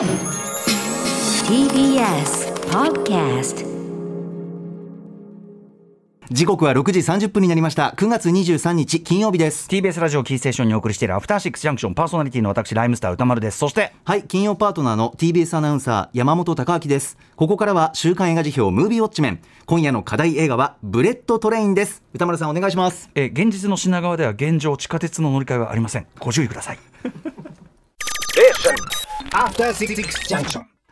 TBS Podcast 時刻は6時30分になりました。9月23日金曜日です。TBS ラジオキーステーションにお送りしているアフターシックスジャンクション。パーソナリティの私ライムスター宇多丸です。そしてはい金曜パートナーの TBS アナウンサー山本匡晃です。ここからは週刊映画時評ムービーウォッチメン。今夜の課題映画はブレットトレインです。宇多丸さんお願いします。えー現実の品川では現状地下鉄の乗り換えはありません。ご注意ください.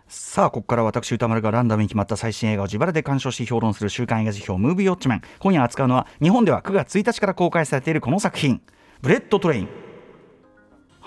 さあここから私宇多丸がランダムに決まった最新映画を自腹で鑑賞し評論する週刊映画時評ムービーウォッチメン。今夜扱うのは日本では9月1日から公開されているこの作品。ブレットトレイン。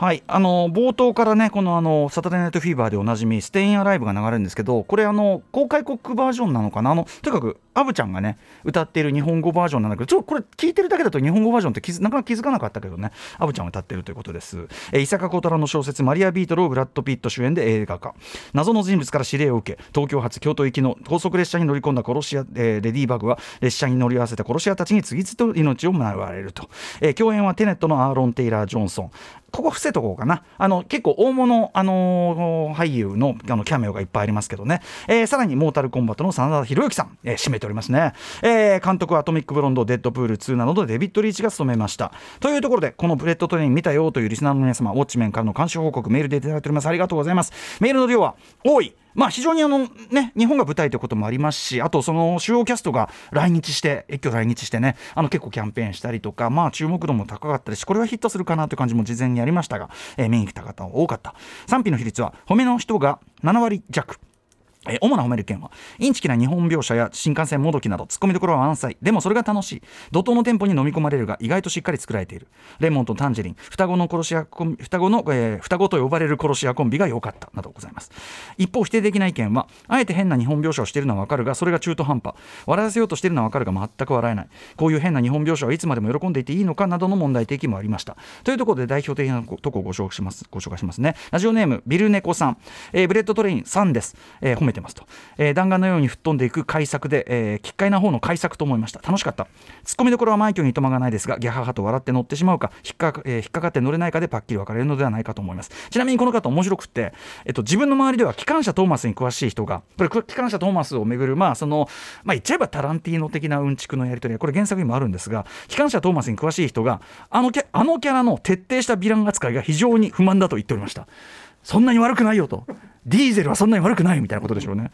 はい、あの冒頭からね、このあのサタデーナイトフィーバーでおなじみ、ステインアライブが流れるんですけど、これ、あの公開国バージョンなのかな、あのとにかくアヴちゃんがね、歌っている日本語バージョンなんだけど、ちょっとこれ、聞いてるだけだと日本語バージョンって気なかなか気づかなかったけどね、アヴちゃんが歌ってるということです。えー伊坂幸太郎の小説、マリア・ビートルをブラッド・ピット主演で映画化、謎の人物から指令を受け、東京発京都行きの高速列車に乗り込んだ殺し屋、えーレディーバグは、列車に乗り合わせた殺し屋たちに次々と命を狙われると、えー共演はテネットのアーロン・テイラー・ジョンソン。ここ伏せとこうかな。あの結構大物、あのー俳優のあのキャメオがいっぱいありますけどね。えーさらにモータルコンバットの真田広之さん、えー締めておりますね。えー監督はアトミックブロンド、デッドプール2などでデビッド・リーチが務めました。というところで、このブレットトレイン見たよというリスナーの皆様、ウォッチメンからの監視報告、メールでいただいております。ありがとうございます。メールの量は多い。まあ、非常にあの、ね、日本が舞台ということもありますし、あとその主要キャストが来日して、一挙来日してね、あの結構キャンペーンしたりとか、まあ、注目度も高かったですし、これはヒットするかなという感じも事前にありましたが、えー見に来た方多かった。賛否の比率は、褒めの人が7割弱。えー主な褒める件はインチキな日本描写や新幹線もどきなどツッコミどころは満載。でもそれが楽しい。怒涛のテンポに飲み込まれるが意外としっかり作られている。レモンとタンジェリン。双子の殺し屋コンビ双子の、えー双子と呼ばれる殺し屋コンビが良かった。などございます。一方否定的な意見はあえて変な日本描写をしているのは分かるがそれが中途半端。笑わせようとしているのは分かるが全く笑えない。こういう変な日本描写はいつまでも喜んでいていいのかなどの問題提起もありました。というところで代表的なとこをご紹介しますご紹介しますね。ラジオネームビルネコさん、えーブレットトレイン3です、えー褒めてますと、えー弾丸のように吹っ飛んでいく快作で、えー、奇怪な方の怪作と思いました。楽しかった。ツッコミどころは枚挙にいとまがないですがギャハハと笑って乗ってしまうか引っかか,、えー引っかかって乗れないかでパッキリ分かれるのではないかと思います。ちなみにこの方面白くって、えっと、自分の周りでは機関車トーマスに詳しい人がこれ機関車トーマスをめぐるまあそのまあ言っちゃえばタランティーノ的なうんちくのやり取りこれ原作にもあるんですが機関車トーマスに詳しい人があのキャあのキャラの徹底したヴィラン扱いが非常に不満だと言っておりました。そんなに悪くないよと。ディーゼルはそんなに悪くないみたいなことでしょうね。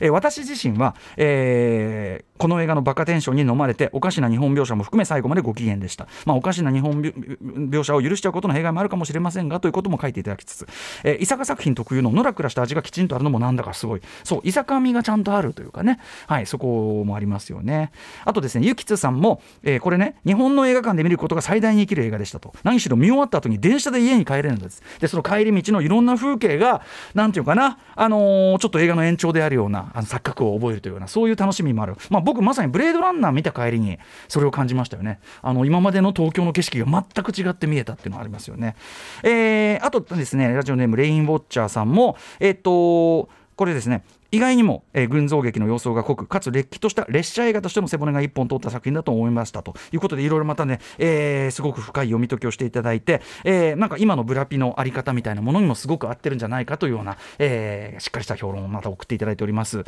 えー私自身は、えーこの映画のバカテンションに飲まれておかしな日本描写も含め最後までご機嫌でした、まあ、おかしな日本描写を許しちゃうことの弊害もあるかもしれませんがということも書いていただきつつ、えー、伊坂作品特有ののらくらした味がきちんとあるのもなんだかすごい。そう伊坂味がちゃんとあるというかね、はい、そこもありますよね。あとですねゆきつさんも、えーこれね日本の映画館で見ることが最大に生きる映画でしたと。何しろ見終わった後に電車で家に帰れるんです。でその帰り道のいろんな風景がなんていうかな、あのーちょっと映画の延長であるようなあの錯覚を覚えるというようなそういう楽しみもある、まあ、僕まさにブレードランナー見た帰りにそれを感じましたよね。あの今までの東京の景色が全く違って見えたっていうのはありますよね、えーあとですねラジオネームレインウォッチャーさんもえっ、とこれですね。意外にも、えー群像劇の様相が濃くかつれっきとした列車映画としての背骨が一本通った作品だと思いましたと。いうことでいろいろまたね、えーすごく深い読み解きをしていただいて、えーなんか今のブラピのあり方みたいなものにもすごく合ってるんじゃないかというような、えーしっかりした評論をまた送っていただいております、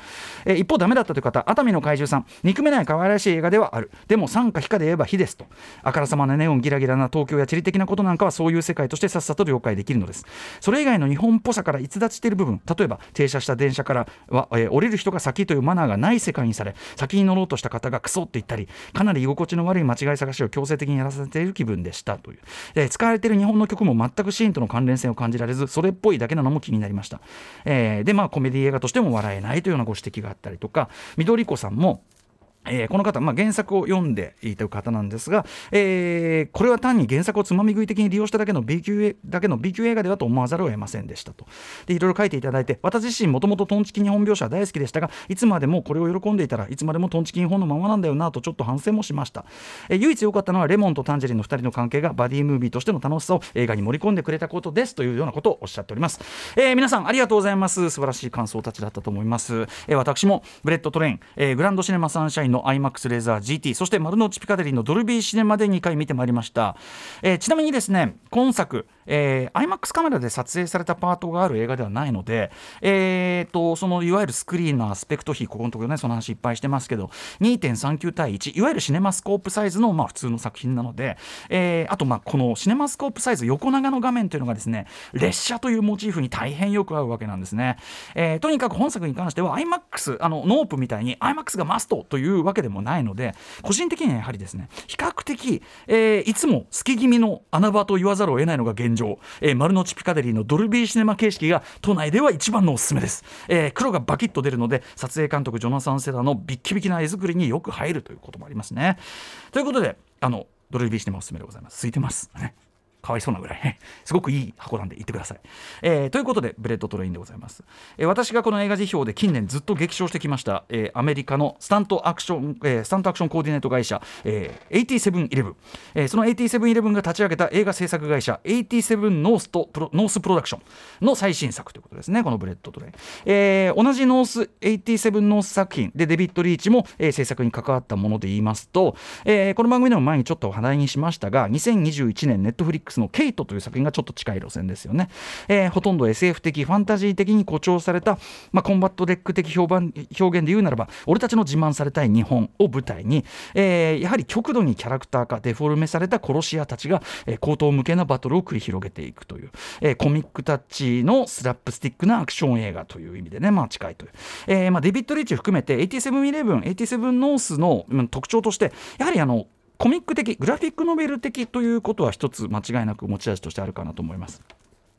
えー一方ダメだったという方熱海の怪獣さん。憎めない可愛らしい映画ではある。でも酸か非かで言えば非ですと。あからさまなネオンギラギラな東京や地理的なことなんかはそういう世界としてさっさと了解できるのです。それ以外の日本っぽさから逸脱している部分例えば停車した電車からは、えー降りる人が先というマナーがない世界にされ先に乗ろうとした方がクソって言ったりかなり居心地の悪い間違い探しを強制的にやらせている気分でしたという、えー使われている日本の曲も全くシーンとの関連性を感じられずそれっぽいだけなのも気になりました、えーでまあコメディ映画としても笑えないというようなご指摘があったりとか緑子さんもえーこの方、まあ、原作を読んでいた方なんですが、えーこれは単に原作をつまみ食い的に利用しただけの B 級だけの B 級映画ではと思わざるを得ませんでしたと。でいろいろ書いていただいて私自身もともとトンチキ日本描写は大好きでしたがいつまでもこれを喜んでいたらいつまでもトンチキ日本のままなんだよなとちょっと反省もしました、えー唯一良かったのはレモンとタンジェリンの2人の関係がバディムービーとしての楽しさを映画に盛り込んでくれたことですというようなことをおっしゃっております、え皆さんありがとうございます。素晴らしい感想たちだったと思います、え私もブレットトレイン、えグランドシネマサンシャインの IMAX レーザー GT そして丸の内ピカデリーのドルビーシネマで2回見てまいりました、えーちなみにですね今作、えー IMAX カメラで撮影されたパートがある映画ではないので、えー、とそのいわゆるスクリーンのアスペクト比ここのところねその話いっぱいしてますけど2.39対1いわゆるシネマスコープサイズのまあ普通の作品なので、えーあとまあこのシネマスコープサイズ横長の画面というのがですね列車というモチーフに大変よく合うわけなんですね、えーとにかく本作に関しては IMAX あのノープみたいに IMAX がマストといううわけでもないので個人的にはやはりですね比較的、えーいつも好き気味の穴場と言わざるを得ないのが現状、えー丸の内ピカデリーのドルビーシネマ形式が都内では一番のおすすめです、えー黒がバキッと出るので撮影監督ジョナサン・セダのビッキビキな絵作りによく入るということもありますね。ということであのドルビーシネマおすすめでございます。空いてます。ね。かわいそうなぐらいね。すごくいい箱なんで行ってください、えーということでブレットトレインでございます、えー私がこの映画時評で近年ずっと激賞してきました、えーアメリカのスタントアクション、えースタントアクションコーディネート会社、えー、8711、えーその8711が立ち上げた映画制作会社87ノースとプロノースプロダクションの最新作ということですねこのブレットトレイン、えー同じノース87ノース作品。でデビッド・リーチも、えー制作に関わったもので言いますと、えーこの番組でも前にちょっと話題にしましたが2021年ネットフリックスの「ケイト」という作品がちょっと近い路線ですよね、えーほとんど SF 的ファンタジー的に誇張された、まあ、コンバット REC 的評判表現で言うならば俺たちの自慢されたい日本を舞台に、えーやはり極度にキャラクター化デフォルメされた殺し屋たちが、えー荒唐無稽なバトルを繰り広げていくという、えーコミックタッチのスラップスティックなアクション映画という意味でね、まあ、近いという、えーまあ、デビッド・リーチ含めて8711、87ノースの特徴としてやはりあのコミック的グラフィックノベル的ということは一つ間違いなく持ち味としてあるかなと思います。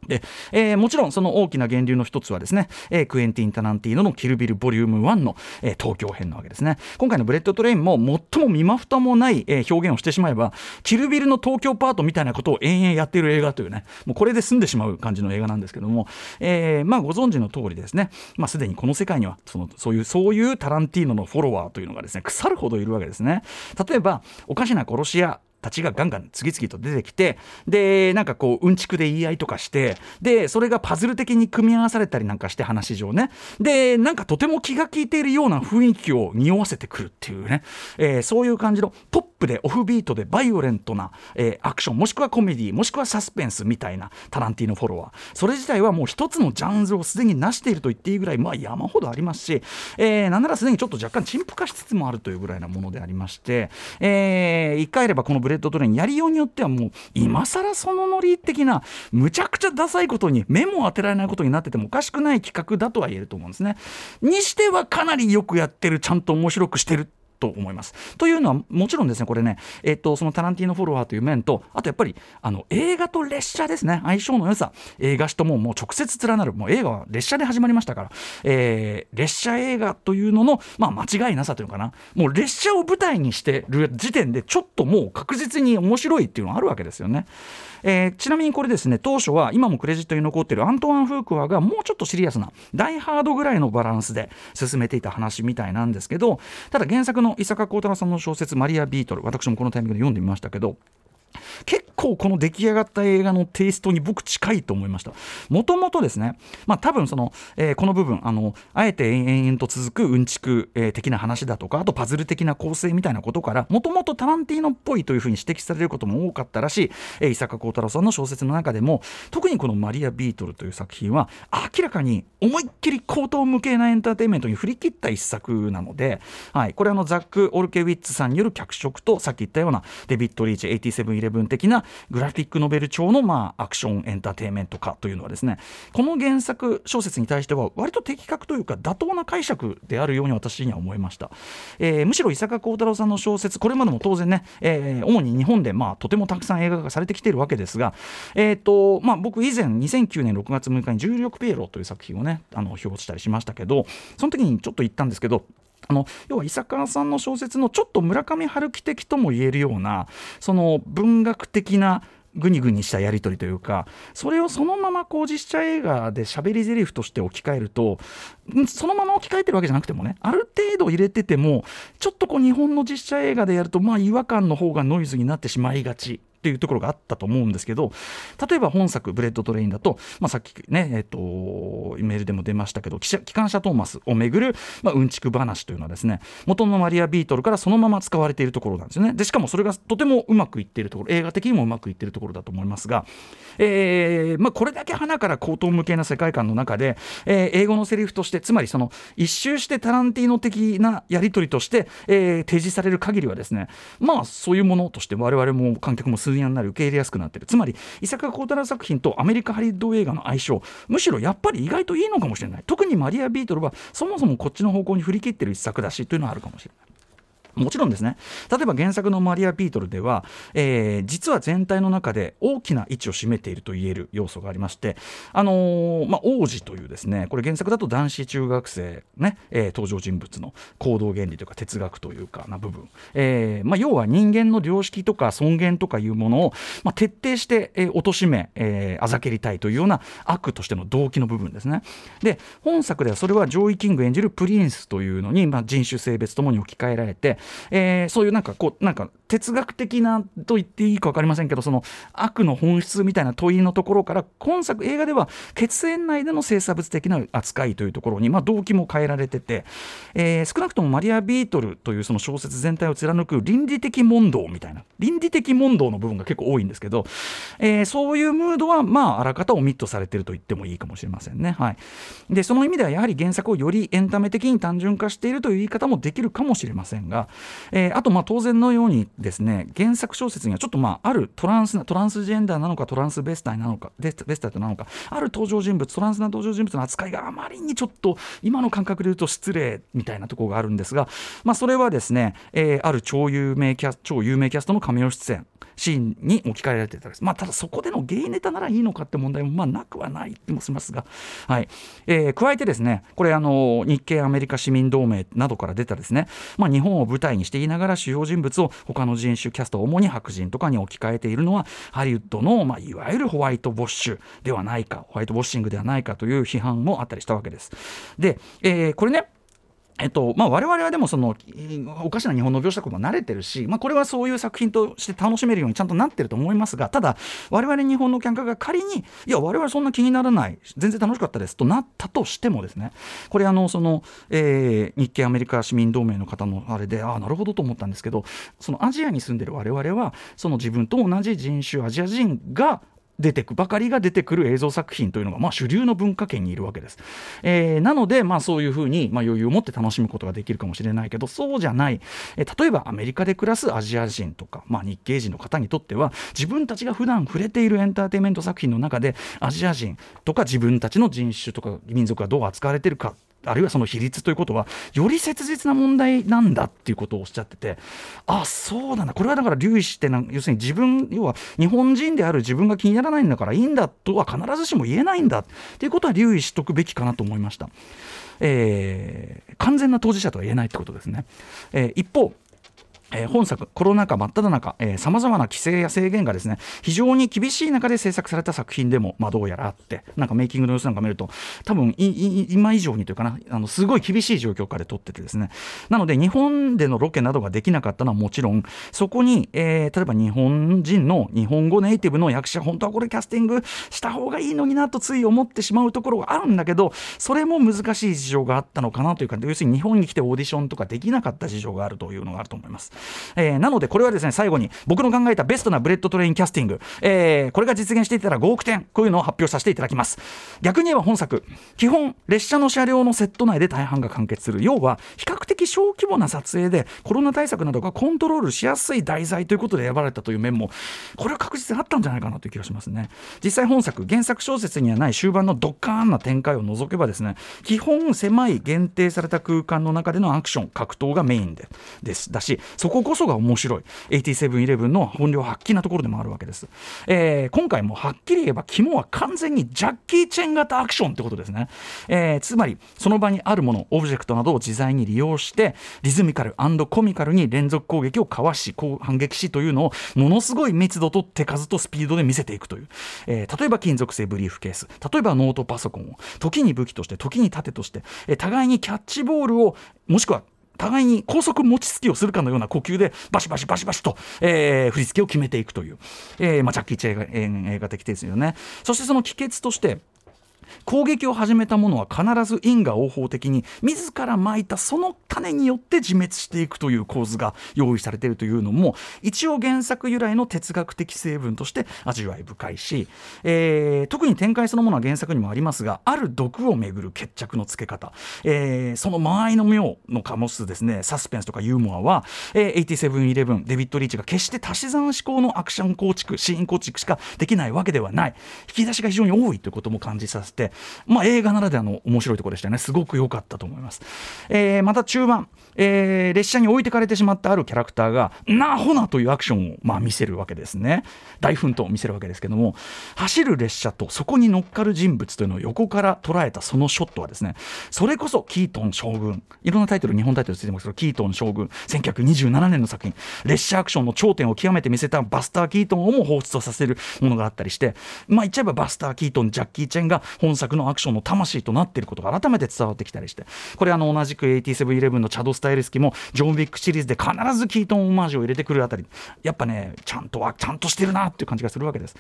でえーもちろんその大きな源流の一つはですね、えークエンティン・タランティーノの「キルビル・ボリューム1の」えー東京編なわけですね。今回の「ブレット・トレイン」も最も身も蓋もない、えー表現をしてしまえばキルビルの東京パートみたいなことを延々やっている映画というねもうこれで済んでしまう感じの映画なんですけども、えーまあ、ご存知の通りですね、まあ、すでにこの世界にはそのそういうそういうタランティーノのフォロワーというのがですね腐るほどいるわけですね。例えばおかしな殺し屋たちがガンガン次々と出てきてでなんかこううんちくで言い合いとかしてでそれがパズル的に組み合わされたりなんかして話上ね。でなんかとても気が利いているような雰囲気を匂わせてくるっていうね、えーそういう感じのポップでオフビートでバイオレントな、えーアクションもしくはコメディもしくはサスペンスみたいなタランティーノフォロワーそれ自体はもう一つのジャンルをすでに成していると言っていいぐらいまあ山ほどありますし、えーなんならすでにちょっと若干陳腐化しつつもあるというぐらいなものでありまして、えー、言い換えればこのブレットトレインやりようによってはもう今更そのノリ的なむちゃくちゃダサいことに目も当てられないことになっててもおかしくない企画だとは言えると思うんですね。にしてはかなりよくやってるちゃんと面白くしてると思います。というのはもちろんですねこれね、えっとそのタランティーノフォロワーという面とあとやっぱりあの映画と列車ですね相性の良さ映画史とももう直接連なるもう映画は列車で始まりましたから、えー列車映画というのの、まあ、間違いなさというのかなもう列車を舞台にしてる時点でちょっともう確実に面白いっていうのがあるわけですよね。えーちなみにこれですね当初は今もクレジットに残っているアントワン・フークワがもうちょっとシリアスなダイハードぐらいのバランスで進めていた話みたいなんですけどただ原作の伊坂幸太郎さんの小説「マリア・ビートル」私もこのタイミングで読んでみましたけど構この出来上がった映画のテイストに僕近いと思いました。もともとですねまあ多分その、えーこの部分あのあえて延々と続くうんちく、えー的な話だとかあとパズル的な構成みたいなことからもともとタランティーノっぽいというふうに指摘されることも多かったらしい、えー伊坂幸太郎さんの小説の中でも特にこの「マリア・ビートル」という作品は明らかに思いっきり口頭無形なエンターテインメントに振り切った一作なので、はい、これあのザック・オルケウィッツさんによる脚色とさっき言ったようなデビッド・リーチ8711的なグラフィックノベル調の、まあ、アクションエンターテインメント化というのはですねこの原作小説に対しては割と的確というか妥当な解釈であるように私には思いました、えーむしろ伊坂幸太郎さんの小説これまでも当然ね、えー主に日本で、まあ、とてもたくさん映画化されてきているわけですが、えーとまあ、僕以前2009年6月6日に「重力ピエロ」という作品をねあの表したりしましたけどその時にちょっと言ったんですけどあの要は伊坂さんの小説のちょっと村上春樹的とも言えるようなその文学的なグニグニしたやり取りというかそれをそのままこう実写映画で喋り台詞として置き換えるとそのまま置き換えてるわけじゃなくてもねある程度入れててもちょっとこう日本の実写映画でやるとまあ違和感の方がノイズになってしまいがち。っていうところがあったと思うんですけど例えば本作「ブレットトレイン」だと、まあ、さっきね、えーと、メールでも出ましたけど機関車トーマスをめぐる、まあ、うんちく話というのはですね元のマリア・ビートルからそのまま使われているところなんですよね。でしかもそれがとてもうまくいっているところ映画的にもうまくいっているところだと思いますが、えーまあ、これだけ花から高等無形な世界観の中で、えー、英語のセリフとしてつまりその一周してタランティーノ的なやり取りとして、えー、提示される限りはですねまあそういうものとして我々も観客も数年になり受け入れやすくなってるつまり伊坂幸太郎作品とアメリカハリウッド映画の相性むしろやっぱり意外といいのかもしれない特にマリア・ビートルはそもそもこっちの方向に振り切ってる一作だしというのはあるかもしれない。もちろんですね。例えば原作のマリア・ビートルでは、えー、実は全体の中で大きな位置を占めていると言える要素がありまして、あのー、まあ、王子というですねこれ原作だと男子中学生ね、えー、登場人物の行動原理というか哲学というかな部分、えーまあ、要は人間の良識とか尊厳とかいうものを、まあ、徹底して、えー、貶め、えー、あざけりたいというような悪としての動機の部分ですね。で本作ではそれはジョイ・キング演じるプリンスというのに、まあ、人種性別ともに置き換えられてえー、そういうなんかこうなんか哲学的なと言っていいか分かりませんけどその悪の本質みたいな問いのところから今作映画では血縁内での性差別的な扱いというところに、まあ、動機も変えられてて、えー、少なくともマリア・ビートルというその小説全体を貫く倫理的問答みたいな倫理的問答の部分が結構多いんですけど、えー、そういうムードはまああらかたオミットされてると言ってもいいかもしれませんね。はい、でその意味ではやはり原作をよりエンタメ的に単純化しているという言い方もできるかもしれませんが、えー、あとまあ当然のようにですね原作小説にはちょっとまああるトランストランスジェンダーなのかトランスベスタイなのかベスタイなのかある登場人物トランスな登場人物の扱いがあまりにちょっと今の感覚で言うと失礼みたいなところがあるんですが、まあ、それはですね、えー、ある超有名キャ超有名キャストのカメオ出演。シーンに置き換えられてたです、まあ、ただそこでのゲイネタならいいのかって問題もまあなくはない気もしますが、はい。えー、加えてですねこれあの日系アメリカ市民同盟などから出たですね、まあ、日本を舞台にしていながら主要人物を他の人種キャスト主に白人とかに置き換えているのはハリウッドの、まあ、いわゆるホワイトボッシュではないかホワイトボッシングではないかという批判もあったりしたわけです。で、えー、これねえっとまあ、我々はでもそのおかしな日本の描写こと慣れてるし、まあ、これはそういう作品として楽しめるようにちゃんとなってると思いますがただ我々日本のキャンカーが仮にいや我々そんな気にならない全然楽しかったですとなったとしてもですねこれあのその、えー、日系アメリカ市民同盟の方のあれでああなるほどと思ったんですけどそのアジアに住んでる我々はその自分と同じ人種アジア人が出てくばかりが出てくる映像作品というのが、まあ、主流の文化圏にいるわけです。えー、なので、まあ、そういうふうに、まあ、余裕を持って楽しむことができるかもしれないけどそうじゃない、えー、例えばアメリカで暮らすアジア人とか、まあ、日系人の方にとっては自分たちが普段触れているエンターテインメント作品の中でアジア人とか自分たちの人種とか民族がどう扱われてるかあるいはその比率ということはより切実な問題なんだっていうことをおっしゃっててあそうなんだこれはだから留意してな要するに自分要は日本人である自分が気にならないんだからいいんだとは必ずしも言えないんだっていうことは留意しとくべきかなと思いました。えー、完全な当事者とは言えないってことですね。えー、一方えー、本作、コロナ禍真っ只中、さまざまな規制や制限がですね非常に厳しい中で制作された作品でも、まあ、どうやらあって、なんかメイキングの様子なんか見ると、多分今以上にというかな、あのすごい厳しい状況下で撮っててですね、なので、日本でのロケなどができなかったのはもちろん、そこに、えー、例えば日本人の日本語ネイティブの役者、本当はこれ、キャスティングした方がいいのになとつい思ってしまうところがあるんだけど、それも難しい事情があったのかなというか、要するに日本に来てオーディションとかできなかった事情があるというのがあると思います。えー、なのでこれはですね最後に僕の考えたベストなブレットトレインキャスティング、えー、これが実現していたら5億点こういうのを発表させていただきます。逆に言えば本作基本列車の車両のセット内で大半が完結する。要は比較的小規模な撮影でコロナ対策などがコントロールしやすい題材ということで選ばれたという面もこれは確実にあったんじゃないかなという気がしますね。実際本作原作小説にはない終盤のドッカーンな展開を除けばですね基本狭い限定された空間の中でのアクション格闘がメインでです。だしそここそが面白い。8711の本領発揮なところでもあるわけです、えー、今回もはっきり言えば肝は完全にジャッキー・チェン型アクションってことですね、えー、つまりその場にあるものオブジェクトなどを自在に利用してリズミカルコミカルに連続攻撃をかわし反撃しというのをものすごい密度と手数とスピードで見せていくという、えー、例えば金属製ブリーフケース。例えばノートパソコンを。時に武器として時に盾として、えー、互いにキャッチボールをもしくは互いに高速餅つきをするかのような呼吸でバシバシバシバシと、えー振り付けを決めていくという、えーまあ、ジャッキー・チェン映画的ですよね。そしてその帰結として攻撃を始めた者は必ず因果応報的に自らまいたその種によって自滅していくという構図が用意されているというのも一応原作由来の哲学的成分として味わい深いし、えー特に展開そのものは原作にもありますがある毒をめぐる決着のつけ方、えーその間合いの妙の醸すですねサスペンスとかユーモアは、えー、8711デビッド・リーチが決して足し算思考のアクション構築シーン構築しかできないわけではない。引き出しが非常に多いということも感じさせて、まあ、映画ならではの面白いところでしたね。すごく良かったと思います、えーまた中盤、えー列車に置いてかれてしまったあるキャラクターがなほなというアクションを、まあ、見せるわけですね。大奮闘を見せるわけですけども走る列車とそこに乗っかる人物というのを横から捉えたそのショットはですねそれこそキートン将軍。いろんなタイトル日本タイトルついてますけどキートン将軍。1927年の作品。列車アクションの頂点を極めて見せたバスター・キートンをも彷彿とさせるものがあったりしてまあ言っちゃえばバスター・キートンジャッキー・チェンが本本作のアクションの魂となっていることが改めて伝わってきたりしてこれあの同じく8711のチャド・スタイルスキーもジョン・ウィックシリーズで必ずキートンオマージュを入れてくるあたり。やっぱねちゃんとはちゃんとしてるなっていう感じがするわけです。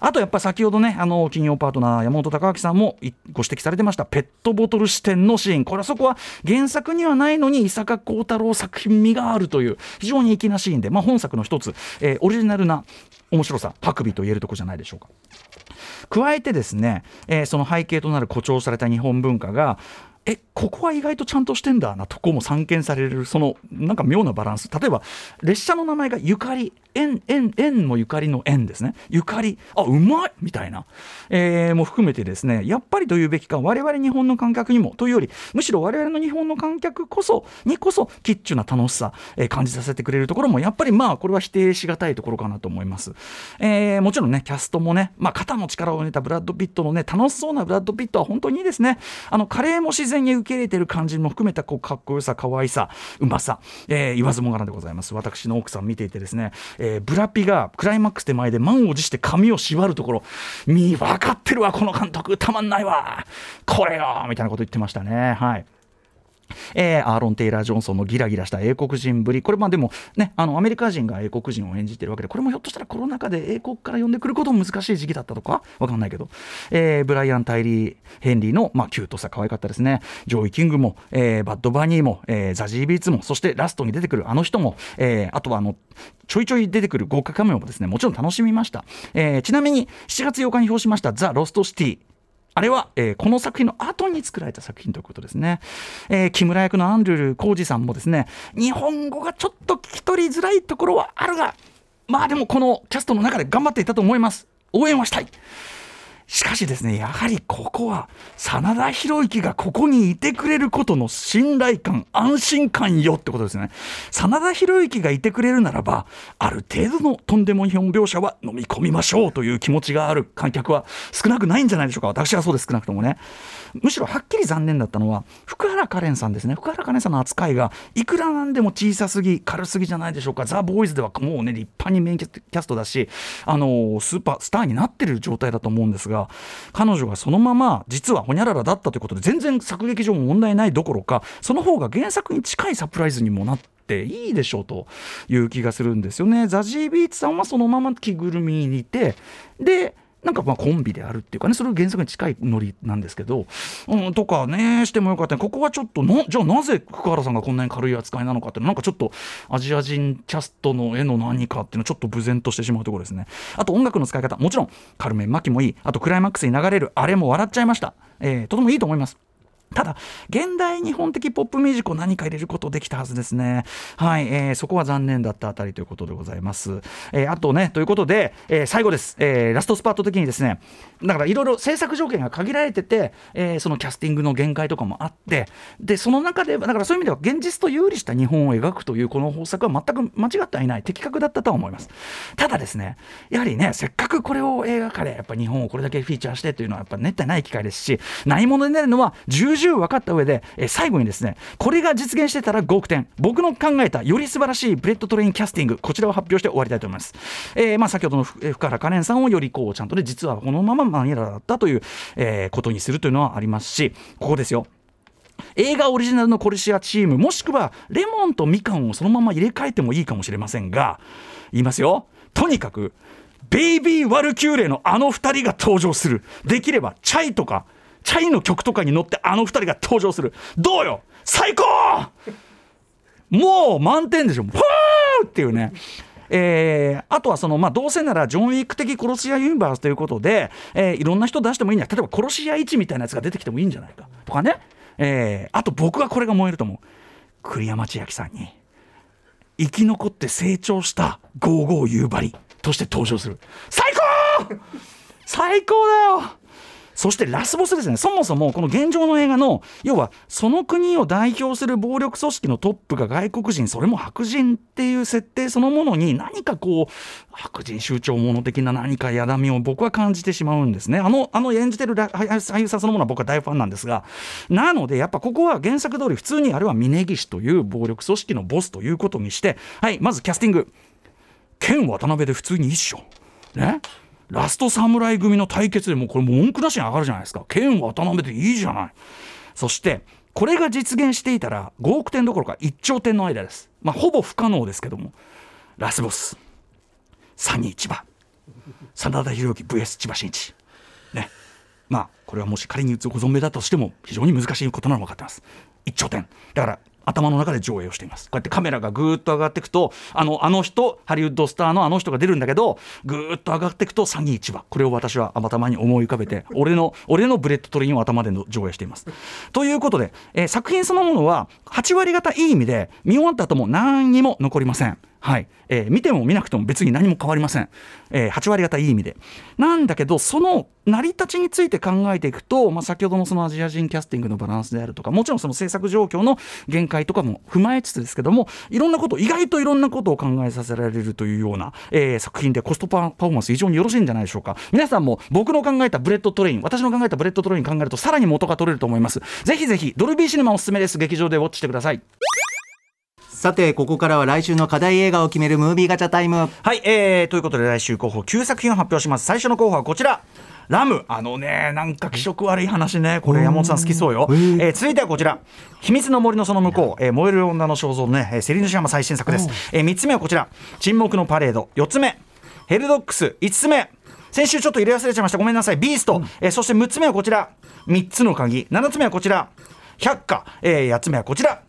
あとやっぱ先ほどねあの金曜パートナー山本隆明さんもご指摘されてましたペットボトル視点のシーン。これはそこは原作にはないのに伊坂幸太郎作品味があるという非常に粋なシーンで、まあ、本作の一つ、えーオリジナルな面白さ白尾と言えるとこじゃないでしょうか。加えてですね、えーその背景となる誇張された日本文化がえここは意外とちゃんとしてんだなとこも散見されるそのなんか妙なバランス。例えば列車の名前がゆかり。縁縁縁もゆかりの縁ですね。ゆかり。あうまい！みたいな、えーも含めてですねやっぱりというべきか我々日本の観客にもというよりむしろ我々の日本の観客こそにこそキッチュな楽しさ、えー感じさせてくれるところもやっぱりまあこれは否定しがたいところかなと思います、えーもちろんねキャストもね、まあ、肩の力を入れたブラッド・ピットのね楽しそうなブラッド・ピットは本当にいいですね。あのカレーも自然に受け入れてる感じも含めたこうかっこよさ可愛さうまさ、えー言わずもがなでございます。私の奥さん見ていてですね、えーブラピがクライマックス手前で満を持して髪を縛るところみ分かってるわこの監督。たまんないわ。これよみたいなこと言ってましたね。はい。えーアーロン・テイラー・ジョンソンのギラギラした英国人ぶり、これ、まあでもね、あのアメリカ人が英国人を演じてるわけで、これもひょっとしたらコロナ禍で英国から呼んでくることも難しい時期だったとか、わかんないけど、えーブライアン・タイリー・ヘンリーの、まあ、キュートさ、可愛かったですね、ジョイ・キングも、えーバッド・バニーも、えーザジー・ビーツも、そしてラストに出てくるあの人も、えーあとはあのちょいちょい出てくる豪華カメオもですね、もちろん楽しみました。えーちなみに、7月8日に表しました、ザ・ロスト・シティ。あれは、えーこの作品の後に作られた作品ということですね。えー木村役のアンドゥル浩二さんもですね、日本語がちょっと聞き取りづらいところはあるが、まあでもこのキャストの中で頑張っていたと思います。応援はしたい。しかしですね、やはりここは、真田広之がここにいてくれることの信頼感、安心感よってことですね。真田広之がいてくれるならば、ある程度のとんでも日本描写は飲み込みましょうという気持ちがある観客は少なくないんじゃないでしょうか。私はそうです、少なくともね。むしろはっきり残念だったのは、福原カレンさんですね。福原カレンさんの扱いが、いくらなんでも小さすぎ、軽すぎじゃないでしょうか。ザ・ボーイズではもうね、立派にメインキャストだし、あのスーパースターになってる状態だと思うんですが、彼女がそのまま、実はほにゃららだったということで、全然作劇上も問題ないどころか、その方が原作に近いサプライズにもなって、いいでしょうという気がするんですよね。ザジービーツさんはそのまま着ぐるみにいてでなんかまあコンビであるっていうかねそれ原作に近いノリなんですけど、うん、とかねしてもよかった。ねここはちょっとなじゃあなぜ福原さんがこんなに軽い扱いなのかっていうのなんかちょっとアジア人キャストの絵の何かっていうのはちょっと無然としてしまうところですね。あと音楽の使い方もちろんカルメン・マキもいい。あとクライマックスに流れるあれも笑っちゃいました、えーとてもいいと思います。ただ、現代日本的ポップミュージックを何か入れることできたはずですね。はい、えーそこは残念だったあたりということでございます。えーあとね、ということで、えー最後です、えーラストスパート的にですね、だからいろいろ制作条件が限られてて、えーそのキャスティングの限界とかもあって、で、その中で、だからそういう意味では現実と遊離した日本を描くというこの方策は全く間違ってはいない、的確だったとは思います。ただですね、やはりね、せっかくこれを映画化で、やっぱ日本をこれだけフィーチャーしてというのは、やっぱめったにない機会ですし、ないものになるのは重々分かった上で、え最後にですね、これが実現してたら5億点、僕の考えたより素晴らしいブレットトレインキャスティング、こちらを発表して終わりたいと思います。えーまあ、先ほどのえ福原カレンさんをよりこう、ちゃんとね、実はこのままマニラだったという、えーことにするというのはありますし、ここですよ。映画オリジナルのコルシアチームもしくはレモンとみかんをそのまま入れ替えてもいいかもしれませんが言いますよとにかくベイビー・ワルキューレのあの2人が登場するできればチャイとかチャイの曲とかに乗ってあの2人が登場する。どうよ？最高！もう満点でしょ。フー！っていうね。えー、あとはその、まあ、どうせならジョン・ウィーク的殺し屋ユニバースということで、えー、いろんな人出してもいいんじゃない。例えば殺し屋1みたいなやつが出てきてもいいんじゃないかとかね、えー、あと僕はこれが燃えると思う。栗山千明さんに生き残って成長したゴーゴー夕張として登場する。最高！最高だよ！そしてラスボスですね、そもそもこの現状の映画の、要はその国を代表する暴力組織のトップが外国人、それも白人っていう設定そのものに、何かこう、白人酋長者的な何かやだみを僕は感じてしまうんですね。あの、あの演じてる俳優さんそのものは僕は大ファンなんですが、なので、やっぱここは原作通り、普通にあれは峯岸という暴力組織のボスということにして、はい、まずキャスティング。剣渡辺で普通に一緒。ね？ラスト侍組の対決でもこれ文句なしに上がるじゃないですか。剣渡辺でいいじゃない。そしてこれが実現していたら5億点どころか1兆点の間です。まあほぼ不可能ですけども。ラスボス。サニー千葉。真田広之 VS 千葉真一。ね。まあこれはもし仮に打つご存命だとしても非常に難しいことなの分かってます。1兆点。だから頭の中で上映をしています。こうやってカメラがぐーっと上がっていくとあのあの人ハリウッドスターのあの人が出るんだけどぐーっと上がっていくとサニー千葉これを私は頭に思い浮かべて俺の俺のブレットトレインを頭での上映しています。ということで、えー、作品そのものは8割方いい意味で見終わった後も何にも残りません。はい、えー、見ても見なくても別に何も変わりません、えー、8割方いい意味で。なんだけどその成り立ちについて考えていくと、まあ、先ほどのそのアジア人キャスティングのバランスであるとかもちろんその制作状況の限界とかも踏まえつつですけどもいろんなこと意外といろんなことを考えさせられるというような、えー、作品でコストパフォーマンス非常によろしいんじゃないでしょうか。皆さんも僕の考えたブレットトレイン私の考えたブレットトレイン考えるとさらに元が取れると思います。ぜひぜひドルビーシネマおすすめです。劇場でウォッチしてください。さてここからは来週の課題映画を決めるムービーガチャタイム。はい、えー、ということで来週候補9作品を発表します。最初の候補はこちら。ラム。あのねなんか気色悪い話ね。これ山本さん好きそうよ、えー、えー、続いてはこちら。秘密の森のその向こう、えー、燃える女の肖像のね、えー、セリヌシアマ最新作です、えー、3つ目はこちら。沈黙のパレード。4つ目。ヘルドックス。5つ目。先週ちょっと入れ忘れちゃいました。ごめんなさい。ビースト、うん、えー、そして6つ目はこちら。3つの鍵。7つ目はこちら。百花、えー、8つ目はこちら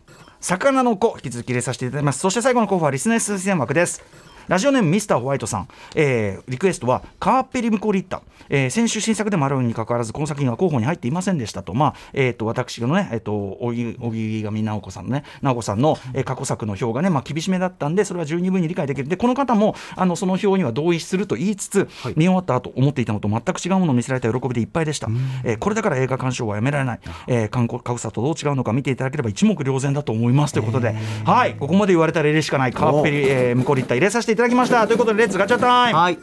魚の子引き続き入れさせていただきます。そして最後の候補はリスネス推薦枠です。ラジオネームミスターホワイトさん、えー、リクエストはカーペリムコリッタ、えー、先週新作でもあるにかかわらずこの作品は候補に入っていませんでしたと、まあえーと、私のね、えーと、荻上直子さんのね直子さんの、えー、過去作の表がね、まあ、厳しめだったんでそれは十二分に理解できる。でこの方もあのその表には同意すると言いつつ、はい、見終わった後思っていたのと全く違うものを見せられた喜びでいっぱいでした、えー、これだから映画鑑賞はやめられない、えー、過去作とどう違うのか見ていただければ一目瞭然だと思いますということで、はい。ここまで言われたら入れしかない。カーペリ、えー、ムコリッタ入れさせていただきました。ということで Let's ガチャ time、はい。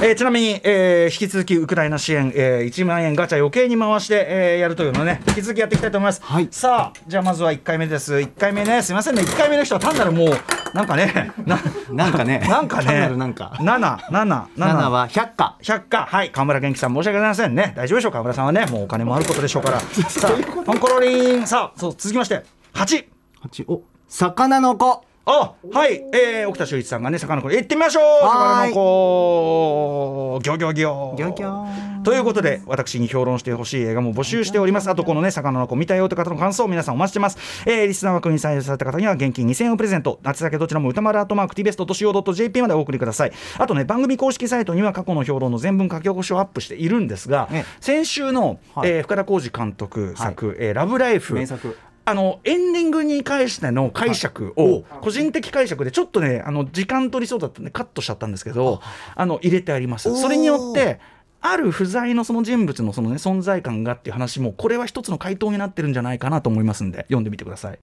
えー、ちなみに、えー、引き続きウクライナ支援、えー、1万円ガチャ余計に回して、えー、やるというのをね引き続きやっていきたいと思います、はい、さあじゃあまずは1回目です。1回目ね。すいませんね。1回目の人は単なるもうなんかねななんかね。なんかね。なんか。7 7 7は100か。100か。はい。川村元気さん申し訳ございませんね。大丈夫でしょう。川村さんはね。もうお金もあることでしょうから。さあコンコロリン。さあそう続きまして。8 8お魚の子あはい、えー、沖田修一さんがね魚の子行ってみましょう。魚の子。ギョギョギョ。ギョギョ。ということで私に評論してほしい映画も募集しております。あとこのね魚の子見たよという方の感想を皆さんお待ちしてます、えー、リスナー枠に採用された方には現金2000円をプレゼント。夏だけどちらも歌丸アートマーク TBS.CO.JP までお送りください。あとね番組公式サイトには過去の評論の全文書き起こしをアップしているんですが、ね、先週の、はい、えー、深田浩二監督作、はい、えー、ラブライフ」名作あのエンディングに関しての解釈を個人的解釈でちょっとねあの時間取りそうだったんでカットしちゃったんですけどあの入れてあります。それによってある不在のその人物のその、ね、存在感がっていう話もこれは一つの回答になってるんじゃないかなと思いますんで読んでみてください。